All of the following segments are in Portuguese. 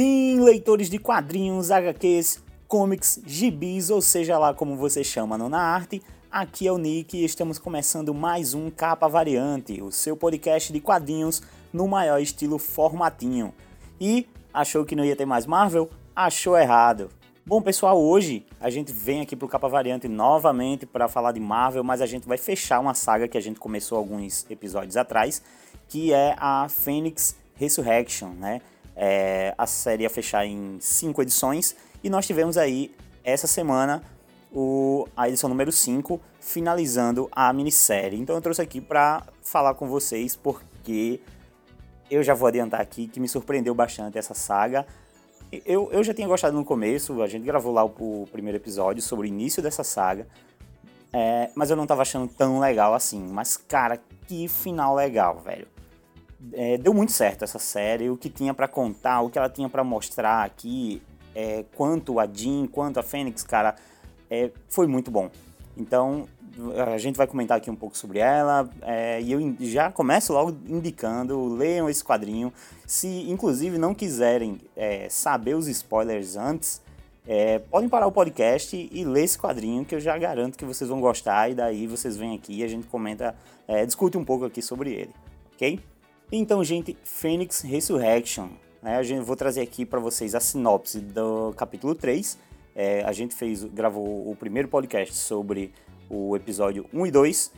Sim, leitores de quadrinhos, HQs, comics, gibis, ou seja lá como você chama no na arte, aqui é o Nick e estamos começando mais um Capa Variante, o seu podcast de quadrinhos no maior estilo formatinho. E achou que não ia ter mais Marvel? Achou errado. Bom, pessoal, hoje a gente vem aqui pro Capa Variante novamente para falar de Marvel, mas a gente vai fechar uma saga que a gente começou alguns episódios atrás, que é a Phoenix Resurrection, né? É, a série ia fechar em cinco edições e nós tivemos aí essa semana o, a edição número 5, finalizando a minissérie. Então eu trouxe aqui para falar com vocês porque eu já vou adiantar aqui que me surpreendeu bastante essa saga. Eu, eu já tinha gostado no começo, a gente gravou lá o, o primeiro episódio sobre o início dessa saga, é, mas eu não tava achando tão legal assim. Mas cara, que final legal, velho é, deu muito certo essa série, o que tinha para contar, o que ela tinha para mostrar aqui, é, quanto a Jean, quanto a Fênix, cara, é, foi muito bom. Então, a gente vai comentar aqui um pouco sobre ela, é, e eu já começo logo indicando, leiam esse quadrinho. Se, inclusive, não quiserem é, saber os spoilers antes, é, podem parar o podcast e ler esse quadrinho, que eu já garanto que vocês vão gostar, e daí vocês vêm aqui e a gente comenta, discute um pouco aqui sobre ele, ok? Então, gente, Phoenix Resurrection. Né? A gente vou trazer aqui para vocês a sinopse do capítulo 3. É, a gente fez, gravou o primeiro podcast sobre o episódio 1 e 2.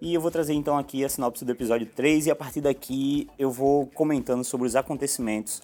E eu vou trazer então aqui a sinopse do episódio 3 e a partir daqui eu vou comentando sobre os acontecimentos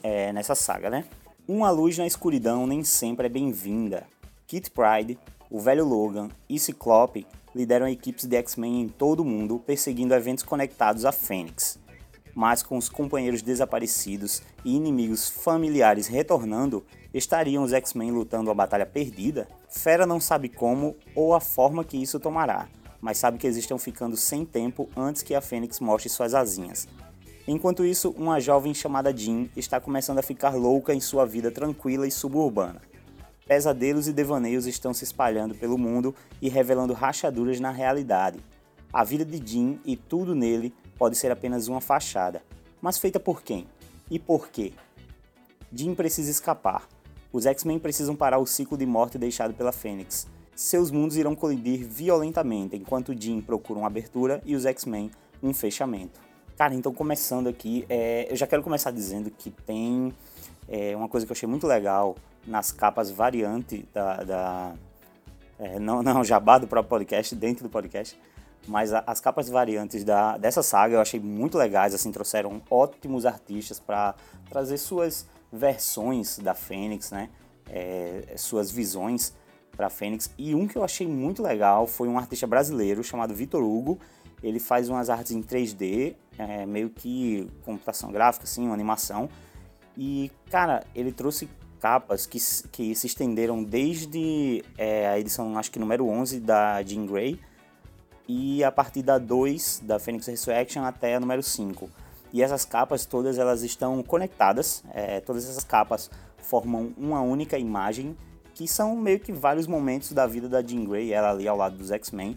é, nessa saga, né? Uma luz na escuridão nem sempre é bem-vinda. Kit Pride, o velho Logan e Ciclope lideram equipes de X-Men em todo o mundo perseguindo eventos conectados a Fênix mas com os companheiros desaparecidos e inimigos familiares retornando, estariam os X-Men lutando a batalha perdida? Fera não sabe como ou a forma que isso tomará, mas sabe que eles estão ficando sem tempo antes que a Fênix mostre suas asinhas. Enquanto isso, uma jovem chamada Jean está começando a ficar louca em sua vida tranquila e suburbana. Pesadelos e devaneios estão se espalhando pelo mundo e revelando rachaduras na realidade. A vida de Jean e tudo nele pode ser apenas uma fachada. Mas feita por quem? E por quê? Jean precisa escapar. Os X-Men precisam parar o ciclo de morte deixado pela Fênix. Seus mundos irão colidir violentamente enquanto Jean procura uma abertura e os X-Men um fechamento. Cara, então começando aqui, é, eu já quero começar dizendo que tem é, uma coisa que eu achei muito legal nas capas variante da. da é, não, não, jabá do próprio podcast, dentro do podcast, mas as capas variantes da, dessa saga eu achei muito legais, assim, trouxeram ótimos artistas para trazer suas versões da Fênix, né? É, suas visões para Fênix. E um que eu achei muito legal foi um artista brasileiro chamado Vitor Hugo. Ele faz umas artes em 3D, é, meio que computação gráfica, assim, uma animação. E, cara, ele trouxe capas que, que se estenderam desde é, a edição, acho que número 11 da Jean Grey, e a partir da 2 da Phoenix Resurrection até a número 5. E essas capas todas elas estão conectadas, é, todas essas capas formam uma única imagem que são meio que vários momentos da vida da Jean Grey, ela ali ao lado dos X-Men.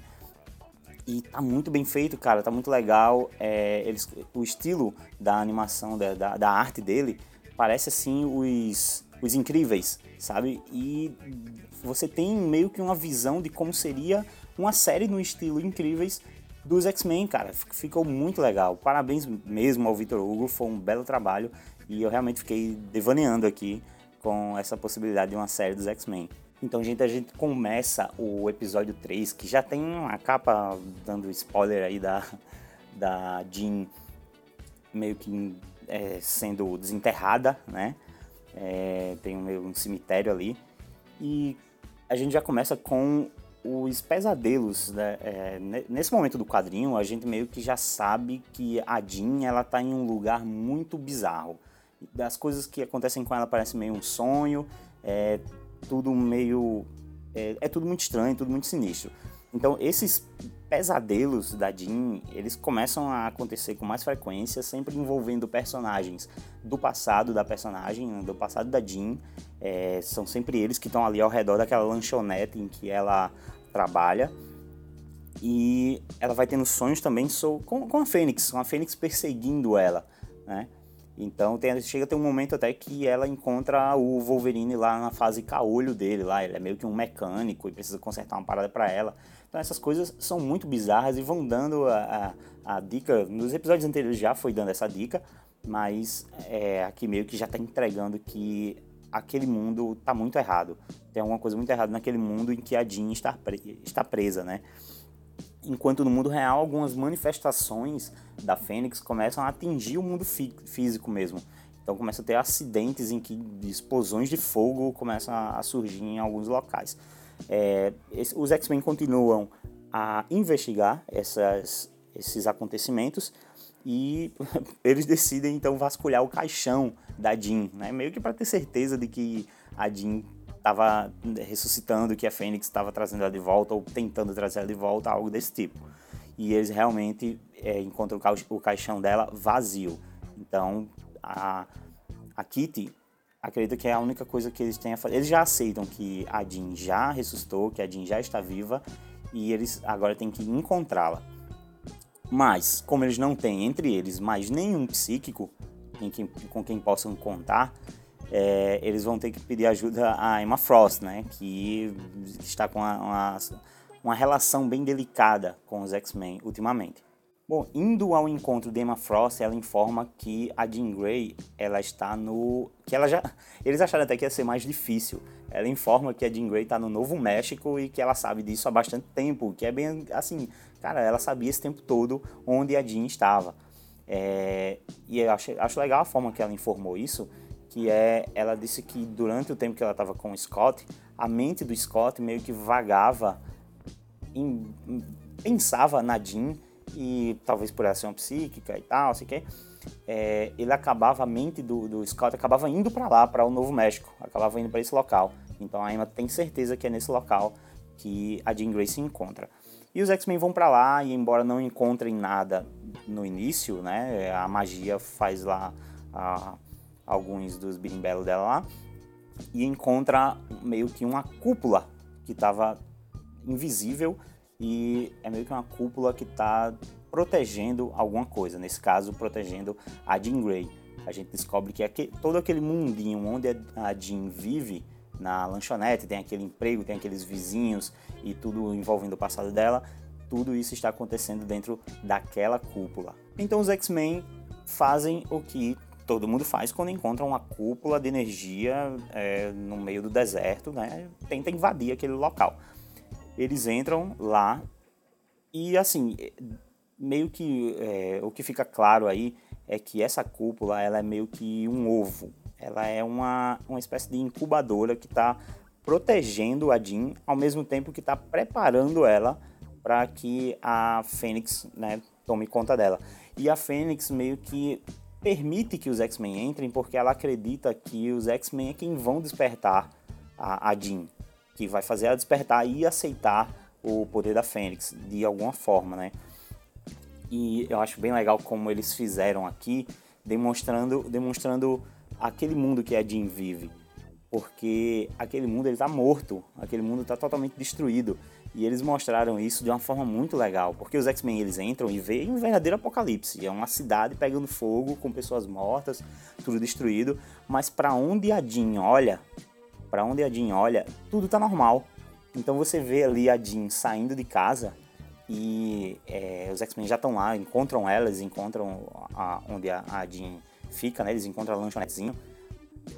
E tá muito bem feito, cara, tá muito legal. É, eles, o estilo da animação, da, da, da arte dele, parece assim os, os incríveis, sabe? E você tem meio que uma visão de como seria uma série no estilo Incríveis dos X-Men, cara. Ficou muito legal. Parabéns mesmo ao Victor Hugo, foi um belo trabalho e eu realmente fiquei devaneando aqui com essa possibilidade de uma série dos X-Men. Então, gente, a gente começa o episódio 3, que já tem uma capa dando spoiler aí da, da Jean meio que é, sendo desenterrada, né? É, tem um cemitério ali. E a gente já começa com os pesadelos, né? É, nesse momento do quadrinho, a gente meio que já sabe que a Jean, ela tá em um lugar muito bizarro. Das coisas que acontecem com ela parece meio um sonho, é tudo meio... É, é tudo muito estranho, tudo muito sinistro. Então, esses pesadelos da Jean, eles começam a acontecer com mais frequência, sempre envolvendo personagens do passado da personagem, do passado da Jean. É, são sempre eles que estão ali ao redor daquela lanchonete em que ela trabalha. E ela vai tendo sonhos também com, com a Fênix, com a Fênix perseguindo ela, né? Então tem, chega a ter um momento até que ela encontra o Wolverine lá na fase caolho dele lá, ele é meio que um mecânico e precisa consertar uma parada para ela. Então essas coisas são muito bizarras e vão dando a, a, a dica, nos episódios anteriores já foi dando essa dica, mas é, aqui meio que já está entregando que aquele mundo está muito errado. Tem alguma coisa muito errada naquele mundo em que a Jean está, pre está presa, né? Enquanto no mundo real, algumas manifestações da Fênix começam a atingir o mundo fí físico mesmo. Então começa a ter acidentes em que explosões de fogo começam a surgir em alguns locais. É, os X-Men continuam a investigar essas, esses acontecimentos e eles decidem então vasculhar o caixão da Jean, né? meio que para ter certeza de que a Jean estava ressuscitando, que a Fênix estava trazendo ela de volta ou tentando trazer ela de volta, algo desse tipo. E eles realmente é, encontram o caixão dela vazio. Então a, a Kitty acredita que é a única coisa que eles têm a fazer. Eles já aceitam que a Jean já ressuscitou, que a Jean já está viva e eles agora têm que encontrá-la. Mas, como eles não têm entre eles mais nenhum psíquico quem, com quem possam contar, é, eles vão ter que pedir ajuda a Emma Frost, né? Que está com uma, uma, uma relação bem delicada com os X-Men ultimamente. Bom, indo ao encontro de Emma Frost, ela informa que a Jean Grey, ela está no... que ela já... Eles acharam até que ia ser mais difícil. Ela informa que a Jean Grey está no Novo México e que ela sabe disso há bastante tempo, que é bem assim... Cara, ela sabia esse tempo todo onde a Jean estava. É... E eu acho, acho legal a forma que ela informou isso, que é... Ela disse que durante o tempo que ela estava com o Scott, a mente do Scott meio que vagava, em, pensava na Jean e talvez por ação psíquica e tal, sei que, é, ele acabava, a mente do, do Scott acabava indo para lá, para o Novo México, acabava indo para esse local. Então a Emma tem certeza que é nesse local que a Jean Grey se encontra. E os X-Men vão para lá e embora não encontrem nada no início, né, a magia faz lá a, alguns dos birimbelos dela lá e encontra meio que uma cúpula que estava invisível e é meio que uma cúpula que está protegendo alguma coisa, nesse caso protegendo a Jean Grey. A gente descobre que todo aquele mundinho onde a Jean vive na lanchonete, tem aquele emprego, tem aqueles vizinhos e tudo envolvendo o passado dela, tudo isso está acontecendo dentro daquela cúpula. Então os X-Men fazem o que todo mundo faz quando encontra uma cúpula de energia é, no meio do deserto, né? Tenta invadir aquele local eles entram lá e assim meio que é, o que fica claro aí é que essa cúpula ela é meio que um ovo. Ela é uma, uma espécie de incubadora que está protegendo a Jean ao mesmo tempo que está preparando ela para que a Fênix né, tome conta dela. E a Fênix meio que permite que os X-Men entrem porque ela acredita que os X-Men é quem vão despertar a, a Jean que vai fazer ela despertar e aceitar o poder da Fênix de alguma forma, né? E eu acho bem legal como eles fizeram aqui, demonstrando, demonstrando aquele mundo que a Jean vive. Porque aquele mundo ele tá morto, aquele mundo está totalmente destruído. E eles mostraram isso de uma forma muito legal, porque os X-Men eles entram e veem um verdadeiro apocalipse. É uma cidade pegando fogo, com pessoas mortas, tudo destruído. Mas para onde a Jean olha, para onde a Jean olha, tudo tá normal. Então você vê ali a Jean saindo de casa e é, os X-Men já estão lá, encontram ela, eles encontram a, onde a, a Jean fica, né? Eles encontram a lanchonetezinho.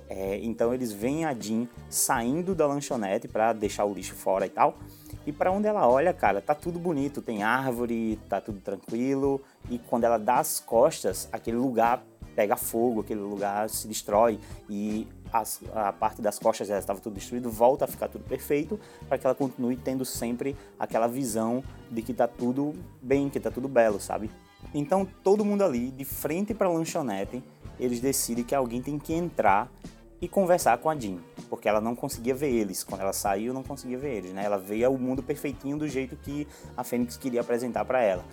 É, então eles veem a Jean saindo da lanchonete para deixar o lixo fora e tal. E para onde ela olha, cara, tá tudo bonito, tem árvore, tá tudo tranquilo. E quando ela dá as costas, aquele lugar pega fogo, aquele lugar se destrói e as, a parte das costas dela estava tudo destruído, volta a ficar tudo perfeito, para que ela continue tendo sempre aquela visão de que tá tudo bem, que tá tudo belo, sabe? Então todo mundo ali, de frente para a lanchonete, eles decidem que alguém tem que entrar e conversar com a Jean, porque ela não conseguia ver eles. Quando ela saiu, não conseguia ver eles, né? Ela veia o mundo perfeitinho do jeito que a Fênix queria apresentar para ela.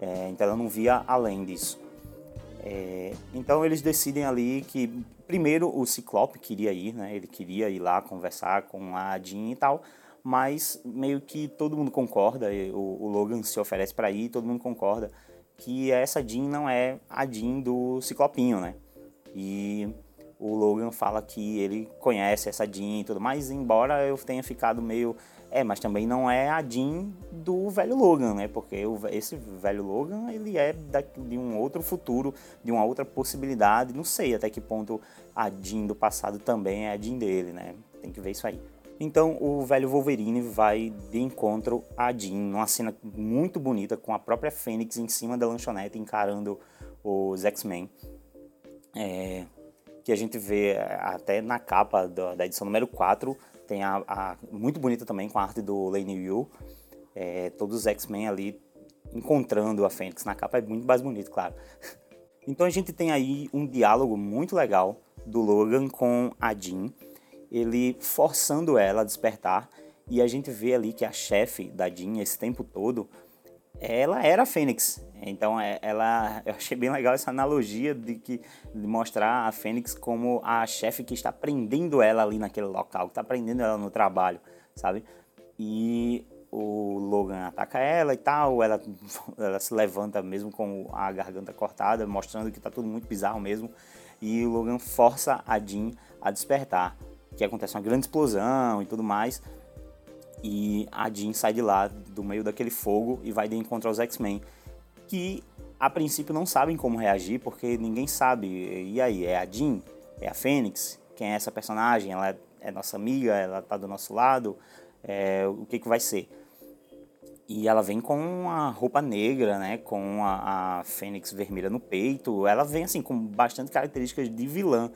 É, então ela não via além disso. É, então eles decidem ali que primeiro o Ciclope queria ir, né? Ele queria ir lá conversar com a Jean e tal, mas meio que todo mundo concorda, o, o Logan se oferece para ir, todo mundo concorda que essa Jean não é a Jean do Ciclopinho, né? E o Logan fala que ele conhece essa Jean e tudo mais, embora eu tenha ficado meio. É, mas também não é a Jean do velho Logan, né? Porque esse velho Logan, ele é de um outro futuro, de uma outra possibilidade. Não sei até que ponto a Jean do passado também é a Jean dele, né? Tem que ver isso aí. Então o velho Wolverine vai de encontro a Jean, numa cena muito bonita, com a própria Fênix em cima da lanchonete encarando os X-Men. É, que a gente vê é, até na capa da, edição número 4, tem a, a, muito bonita também com a arte do Lane Yu, é, todos os X-Men ali encontrando a Fênix na capa, é muito mais bonito, claro. Então a gente tem aí um diálogo muito legal do Logan com a Jean, ele forçando ela a despertar, e a gente vê ali que a chefe da Jean esse tempo todo ela era a Fênix. Então, é, ela, eu achei bem legal essa analogia de que de mostrar a Fênix como a chefe que está prendendo ela ali naquele local, que está prendendo ela no trabalho, sabe? E o Logan ataca ela e tal, ela, ela se levanta mesmo com a garganta cortada, mostrando que está tudo muito bizarro mesmo. E o Logan força a Jean a despertar, que acontece uma grande explosão e tudo mais. E a Jean sai de lá, do meio daquele fogo, e vai de encontro aos X-Men. Que a princípio não sabem como reagir, porque ninguém sabe. E aí, é a Jean? É a Fênix? Quem é essa personagem? Ela é, nossa amiga? Ela tá do nosso lado? É, o que, que vai ser? E ela vem com a roupa negra, né? Com a, a Fênix vermelha no peito. Ela vem assim com bastante características de vilã.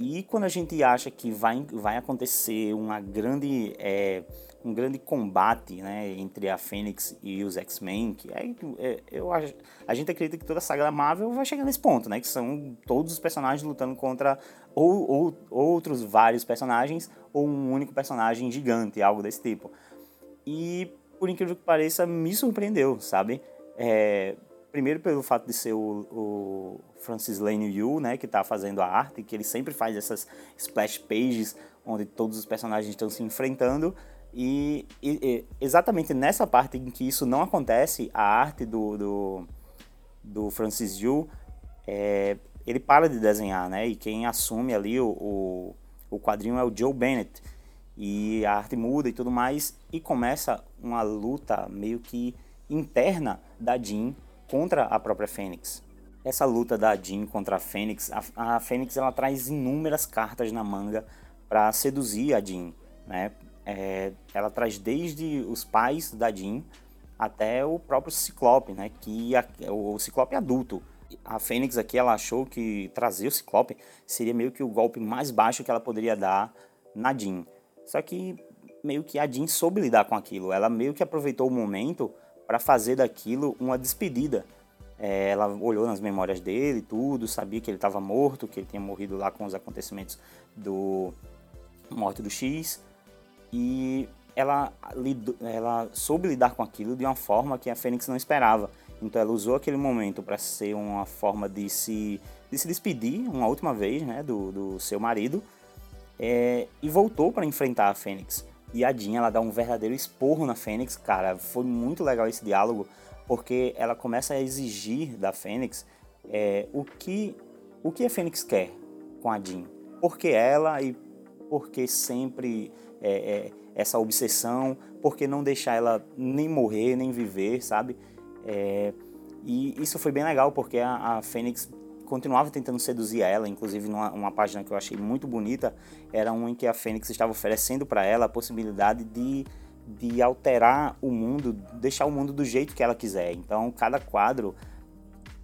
E quando a gente acha que vai, vai acontecer uma grande é, um grande combate né, entre a Fênix e os X-Men, que é, é, eu acho, a gente acredita que toda a saga da Marvel vai chegar nesse ponto, né, que são todos os personagens lutando contra ou, ou outros vários personagens ou um único personagem gigante, algo desse tipo. E por incrível que pareça, me surpreendeu, sabe? É, primeiro pelo fato de ser o, o Francis Lane Yu, né, que está fazendo a arte, que ele sempre faz essas splash pages onde todos os personagens estão se enfrentando. E, e, exatamente nessa parte em que isso não acontece, a arte do, do, do Francis Yu, é, ele para de desenhar, né? E quem assume ali o, o, o quadrinho é o Joe Bennett. E a arte muda e tudo mais, e começa uma luta meio que interna da Jean contra a própria Fênix. Essa luta da Jean contra a Fênix, a, a Fênix ela traz inúmeras cartas na manga para seduzir a Jean, né? É, ela traz desde os pais da Jean até o próprio Ciclope, né? Que a, o Ciclope adulto. A Fênix aqui ela achou que trazer o Ciclope seria meio que o golpe mais baixo que ela poderia dar na Jean. Só que meio que a Jean soube lidar com aquilo. Ela meio que aproveitou o momento para fazer daquilo uma despedida. É, ela olhou nas memórias dele, tudo, sabia que ele estava morto, que ele tinha morrido lá com os acontecimentos do morte do X e ela, ela soube lidar com aquilo de uma forma que a Fênix não esperava. Então ela usou aquele momento para ser uma forma de se, de se despedir uma última vez né, do, do seu marido é, e voltou para enfrentar a Fênix. E a Jean, ela dá um verdadeiro esporro na Fênix, cara. Foi muito legal esse diálogo, porque ela começa a exigir da Fênix é, o, que, o que a Fênix quer com a Jean. Por que ela e por que sempre é, é, essa obsessão, por que não deixar ela nem morrer, nem viver, sabe? É, e isso foi bem legal, porque a, a Fênix continuava tentando seduzir ela, inclusive numa uma página que eu achei muito bonita, era uma em que a Fênix estava oferecendo para ela a possibilidade de, de alterar o mundo, deixar o mundo do jeito que ela quiser. Então, cada quadro,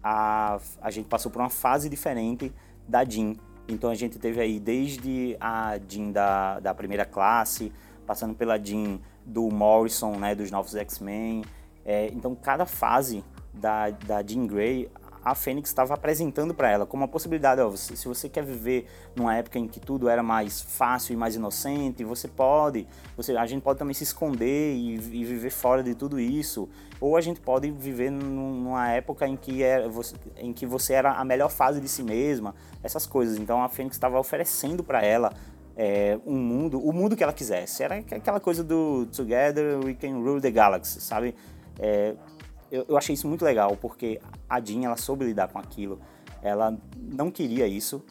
a, a gente passou por uma fase diferente da Jean. Então a gente teve aí desde a Jean da, da primeira classe, passando pela Jean do Morrison, né, dos novos X-Men. É, então cada fase da, da Jean Grey a Fênix estava apresentando para ela como uma possibilidade. Ó, você, se você quer viver numa época em que tudo era mais fácil e mais inocente, você pode. Você, a gente pode também se esconder e, e viver fora de tudo isso. Ou a gente pode viver numa época em que, era, você, em que você era a melhor fase de si mesma, essas coisas. Então a Fênix estava oferecendo para ela é, um mundo, o mundo que ela quisesse. Era aquela coisa do Together we can rule the galaxy, sabe? É, eu, eu, achei isso muito legal, porque a Jean, ela soube lidar com aquilo. ela não queria isso,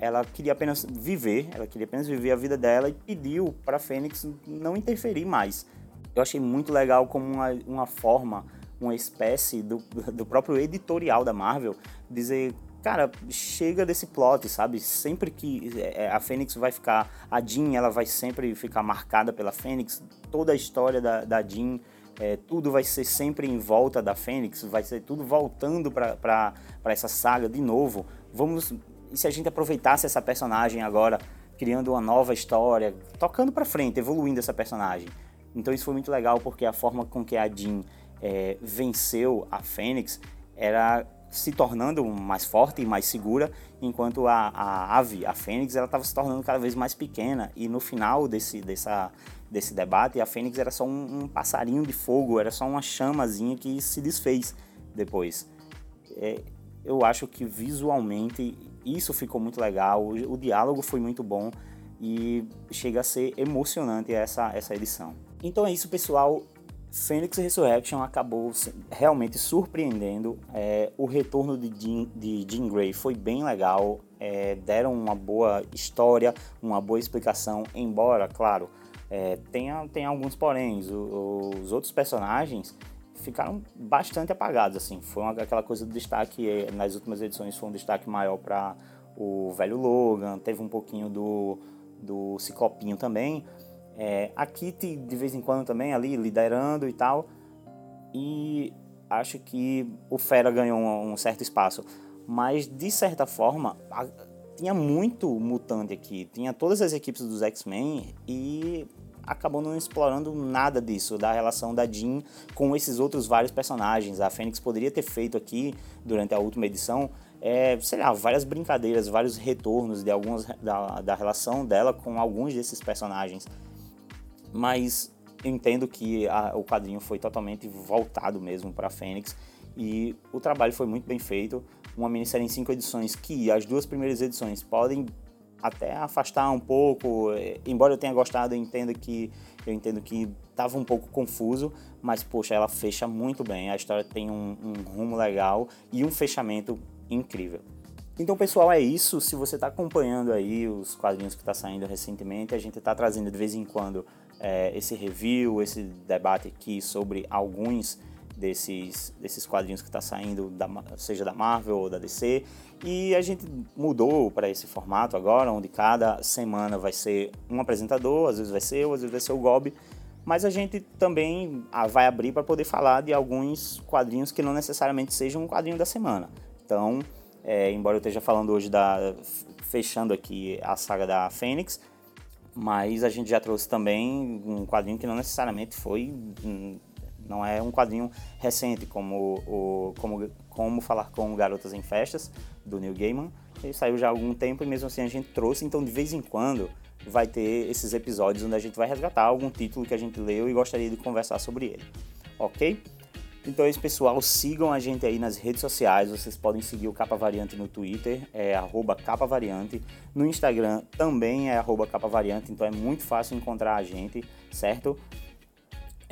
ela queria apenas viver, ela queria apenas viver a vida dela e pediu para Fênix não interferir mais. Eu achei muito legal como uma, uma forma, uma espécie do, do próprio editorial da Marvel dizer cara, chega desse plot, sabe? Sempre que é, a Fênix vai ficar. A Jean, ela vai sempre ficar marcada pela Fênix. Toda a história da, da Jean, é, tudo vai ser sempre em volta da Fênix, vai ser tudo voltando para essa saga de novo. Vamos. E se a gente aproveitasse essa personagem agora, criando uma nova história, tocando para frente, evoluindo essa personagem? Então isso foi muito legal porque a forma com que a Jean é, venceu a Fênix era se tornando mais forte e mais segura, enquanto a, a ave, a fênix, ela estava se tornando cada vez mais pequena. E no final desse, dessa, desse debate, a fênix era só um, um passarinho de fogo, era só uma chamazinha que se desfez depois. É, eu acho que visualmente isso ficou muito legal, o, o diálogo foi muito bom e chega a ser emocionante essa, essa edição. Então é isso, pessoal. Phoenix Resurrection acabou realmente surpreendendo. É, o retorno de Jean, de Jean Grey foi bem legal. É, deram uma boa história, uma boa explicação, embora, claro, é, tenha, tenha alguns poréns. os outros personagens ficaram bastante apagados. Assim. Foi uma, aquela coisa do destaque, é, nas últimas edições foi um destaque maior para o velho Logan, teve um pouquinho do, do Ciclopinho também. É, a Kitty, de vez em quando, também ali liderando e tal. E acho que o Fera ganhou um, um certo espaço. Mas, de certa forma, a, tinha muito mutante aqui. Tinha todas as equipes dos X-Men e acabou não explorando nada disso, da relação da Jean com esses outros vários personagens. A Fênix poderia ter feito aqui, durante a última edição, é, sei lá, várias brincadeiras, vários retornos de algumas da, da relação dela com alguns desses personagens mas entendo que a, o quadrinho foi totalmente voltado mesmo para Fênix e o trabalho foi muito bem feito. Uma minissérie em cinco edições que as duas primeiras edições podem até afastar um pouco, é, embora eu tenha gostado, eu entendo que eu entendo que estava um pouco confuso, mas poxa, ela fecha muito bem. A história tem um, um rumo legal e um fechamento incrível. Então, pessoal, é isso. Se você está acompanhando aí os quadrinhos que está saindo recentemente, a gente está trazendo de vez em quando é, esse review, esse debate aqui sobre alguns desses, desses quadrinhos que está saindo, da, seja da Marvel ou da DC. E a gente mudou para esse formato agora, onde cada semana vai ser um apresentador, às vezes vai ser eu, às vezes vai ser o Gob. Mas a gente também ah, vai abrir para poder falar de alguns quadrinhos que não necessariamente sejam um quadrinho da semana. Então, é, embora eu esteja falando hoje da. fechando aqui a saga da Fênix, mas a gente já trouxe também um quadrinho que não necessariamente foi. Não é um quadrinho recente, como, o, como, como Falar com Garotas em Festas, do Neil Gaiman. Ele saiu já há algum tempo e mesmo assim a gente trouxe, então de vez em quando vai ter esses episódios onde a gente vai resgatar algum título que a gente leu e gostaria de conversar sobre ele. Ok? Então é isso, pessoal. Sigam a gente aí nas redes sociais. Vocês podem seguir o Capa Variante no Twitter, é arroba Capa Variante. No Instagram também é arroba Capa Variante, então é muito fácil encontrar a gente, certo?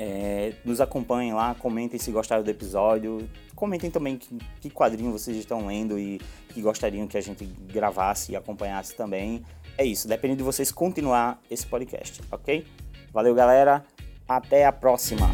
É, nos acompanhem lá, comentem se gostaram do episódio. Comentem também que, que quadrinho vocês estão lendo e que gostariam que a gente gravasse e acompanhasse também. É isso, depende de vocês continuar esse podcast, ok? Valeu, galera. Até a próxima!